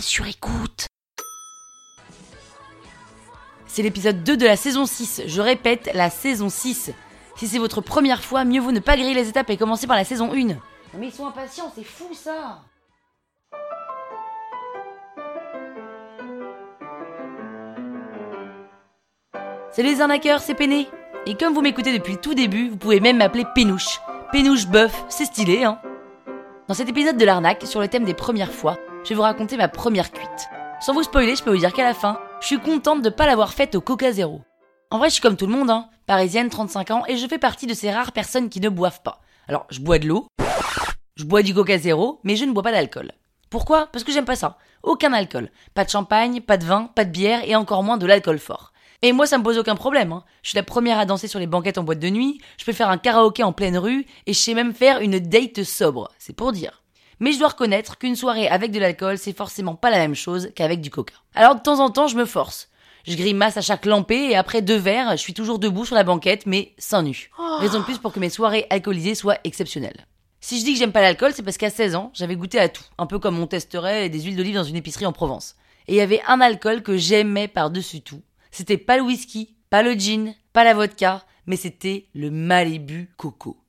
sur écoute. C'est l'épisode 2 de la saison 6. Je répète, la saison 6. Si c'est votre première fois, mieux vaut ne pas griller les étapes et commencer par la saison 1. Mais ils sont impatients, c'est fou ça Salut les arnaqueurs, c'est Péné. Et comme vous m'écoutez depuis le tout début, vous pouvez même m'appeler Pénouche. Pénouche bœuf, c'est stylé, hein Dans cet épisode de l'arnaque, sur le thème des premières fois, je vais vous raconter ma première cuite. Sans vous spoiler, je peux vous dire qu'à la fin, je suis contente de pas l'avoir faite au Coca Zéro. En vrai, je suis comme tout le monde, hein. Parisienne, 35 ans, et je fais partie de ces rares personnes qui ne boivent pas. Alors, je bois de l'eau, je bois du Coca Zéro, mais je ne bois pas d'alcool. Pourquoi? Parce que j'aime pas ça. Aucun alcool. Pas de champagne, pas de vin, pas de bière et encore moins de l'alcool fort. Et moi, ça me pose aucun problème. Hein. Je suis la première à danser sur les banquettes en boîte de nuit, je peux faire un karaoké en pleine rue, et je sais même faire une date sobre. C'est pour dire. Mais je dois reconnaître qu'une soirée avec de l'alcool, c'est forcément pas la même chose qu'avec du coca. Alors de temps en temps, je me force. Je grimace à chaque lampée et après deux verres, je suis toujours debout sur la banquette, mais sans nu. Raison de plus pour que mes soirées alcoolisées soient exceptionnelles. Si je dis que j'aime pas l'alcool, c'est parce qu'à 16 ans, j'avais goûté à tout, un peu comme on testerait des huiles d'olive dans une épicerie en Provence. Et il y avait un alcool que j'aimais par-dessus tout, c'était pas le whisky, pas le gin, pas la vodka, mais c'était le Malibu Coco.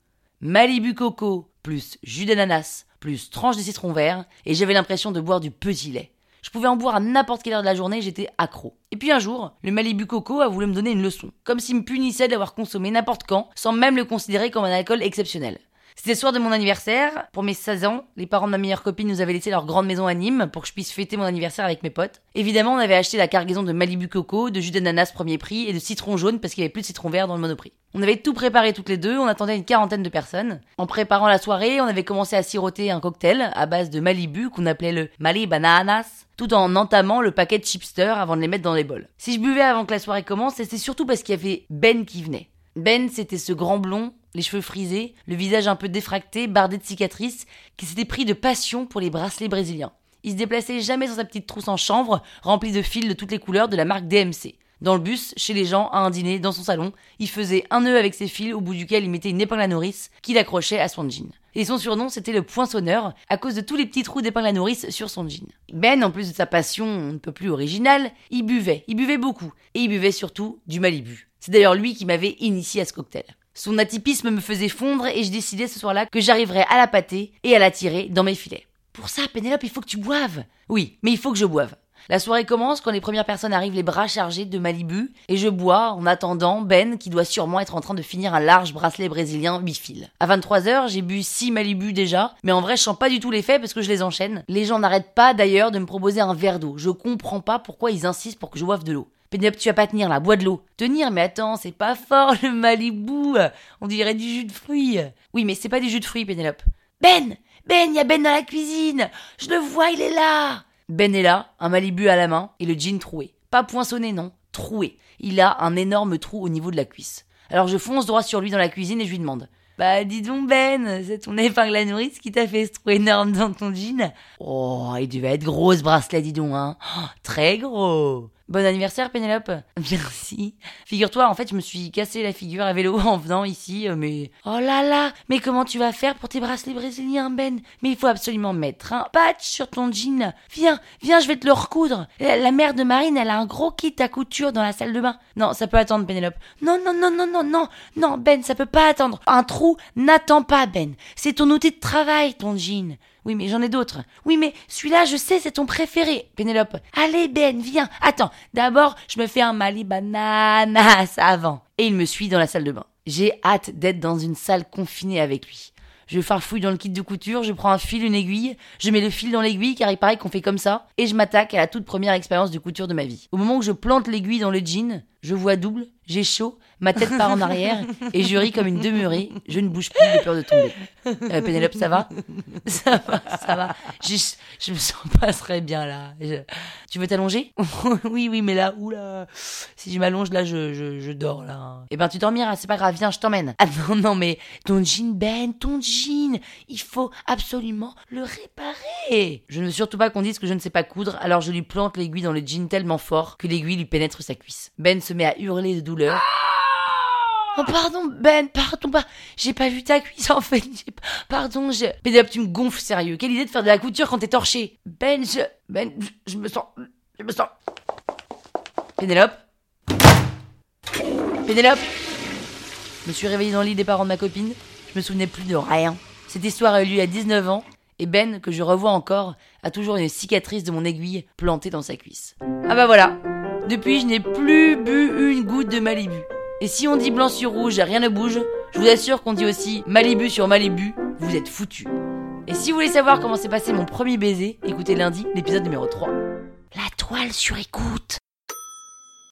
Malibu Coco plus jus d'ananas plus tranche de citron vert et j'avais l'impression de boire du petit lait. Je pouvais en boire à n'importe quelle heure de la journée, j'étais accro. Et puis un jour, le Malibu Coco a voulu me donner une leçon, comme s'il me punissait d'avoir consommé n'importe quand, sans même le considérer comme un alcool exceptionnel. C'était le soir de mon anniversaire. Pour mes 16 ans, les parents de ma meilleure copine nous avaient laissé leur grande maison à Nîmes pour que je puisse fêter mon anniversaire avec mes potes. Évidemment, on avait acheté la cargaison de Malibu Coco, de jus d'ananas premier prix et de citron jaune parce qu'il n'y avait plus de citron vert dans le monoprix. On avait tout préparé toutes les deux, on attendait une quarantaine de personnes. En préparant la soirée, on avait commencé à siroter un cocktail à base de Malibu qu'on appelait le Mali Bananas, tout en entamant le paquet de chipster avant de les mettre dans les bols. Si je buvais avant que la soirée commence, c'était surtout parce qu'il y avait Ben qui venait. Ben, c'était ce grand blond les cheveux frisés, le visage un peu défracté, bardé de cicatrices, qui s'était pris de passion pour les bracelets brésiliens. Il se déplaçait jamais sans sa petite trousse en chanvre, remplie de fils de toutes les couleurs de la marque DMC. Dans le bus, chez les gens, à un dîner, dans son salon, il faisait un nœud avec ses fils au bout duquel il mettait une épingle à nourrice qu'il accrochait à son jean. Et son surnom, c'était le poinçonneur, à cause de tous les petits trous d'épingle à nourrice sur son jean. Ben, en plus de sa passion un peu plus originale, il buvait, il buvait beaucoup, et il buvait surtout du Malibu. C'est d'ailleurs lui qui m'avait initié à ce cocktail. Son atypisme me faisait fondre et je décidais ce soir-là que j'arriverais à la pâter et à la tirer dans mes filets. Pour ça, Pénélope, il faut que tu boives. Oui, mais il faut que je boive. La soirée commence quand les premières personnes arrivent les bras chargés de Malibu et je bois en attendant Ben qui doit sûrement être en train de finir un large bracelet brésilien 8 fils. À 23h, j'ai bu 6 Malibu déjà, mais en vrai je sens pas du tout l'effet parce que je les enchaîne. Les gens n'arrêtent pas d'ailleurs de me proposer un verre d'eau. Je comprends pas pourquoi ils insistent pour que je boive de l'eau. Pénélope, tu vas pas tenir là, bois de l'eau. Tenir, mais attends, c'est pas fort le Malibu. On dirait du jus de fruits. Oui, mais c'est pas du jus de fruits, Pénélope. Ben Ben, y a Ben dans la cuisine Je le vois, il est là Ben est là, un Malibu à la main et le jean troué. Pas poinçonné, non, troué. Il a un énorme trou au niveau de la cuisse. Alors je fonce droit sur lui dans la cuisine et je lui demande bah dis donc Ben, c'est ton épingle à nourrice qui t'a fait ce trou énorme dans ton jean? Oh, il devait être gros ce bracelet, dis donc, hein oh, Très gros Bon anniversaire Pénélope Merci. Figure-toi, en fait, je me suis cassé la figure à vélo en venant ici, euh, mais... Oh là là Mais comment tu vas faire pour tes bracelets brésiliens, Ben? Mais il faut absolument mettre un patch sur ton jean. Viens, viens, je vais te le recoudre. La, mère de Marine, elle a un gros kit à couture dans la salle de bain. Non, ça peut attendre, Pénélope. Non, non, non, non, non, non, non, Ben, ça peut pas attendre. Un trou n'attend pas, Ben. C'est ton outil de travail, ton jean. Oui, mais j'en ai d'autres. Oui, mais celui-là, je sais, c'est ton préféré. Pénélope. Allez, Ben, viens. Attends, d'abord, je me fais un Mali bananas avant. Et il me suit dans la salle de bain. J'ai hâte d'être dans une salle confinée avec lui. Je farfouille dans le kit de couture, je prends un fil, une aiguille, je mets le fil dans l'aiguille car il paraît qu'on fait comme ça, et je m'attaque à la toute première expérience de couture de ma vie. Au moment où je plante l'aiguille dans le jean, je vois double, j'ai chaud, ma tête part en arrière et je ris comme une demeurée. Je ne bouge plus de peur de tomber. Euh, Pénélope, ça va? Ça va, ça va. Je, je me sens pas très bien là. Tu veux t'allonger? Oui, oui, mais là, oula. Si je m'allonge là, je, je, je, dors là. Eh ben, tu dormiras, c'est pas grave, viens, je t'emmène. Ah non, non, mais ton jean, Ben, ton jean, il faut absolument le réparer. Je ne veux surtout pas qu'on dise que je ne sais pas coudre, alors je lui plante l'aiguille dans le jean tellement fort que l'aiguille lui pénètre sa cuisse. Ben se met à hurler de douleur. Oh pardon Ben, pardon pas. J'ai pas vu ta cuisse en fait. Pardon, je. Pénélope, tu me gonfles sérieux. Quelle idée de faire de la couture quand t'es torché. Ben, je. Ben, je, je me sens. Je me sens. Pénélope? Pénélope? Je me suis réveillée dans le lit des parents de ma copine. Je me souvenais plus de rien. Cette histoire a eu lieu à 19 ans. Et Ben, que je revois encore, a toujours une cicatrice de mon aiguille plantée dans sa cuisse. Ah bah voilà. Depuis, je n'ai plus bu une goutte de Malibu. Et si on dit blanc sur rouge, rien ne bouge, je vous assure qu'on dit aussi Malibu sur Malibu, vous êtes foutus. Et si vous voulez savoir comment s'est passé mon premier baiser, écoutez lundi l'épisode numéro 3. La toile sur écoute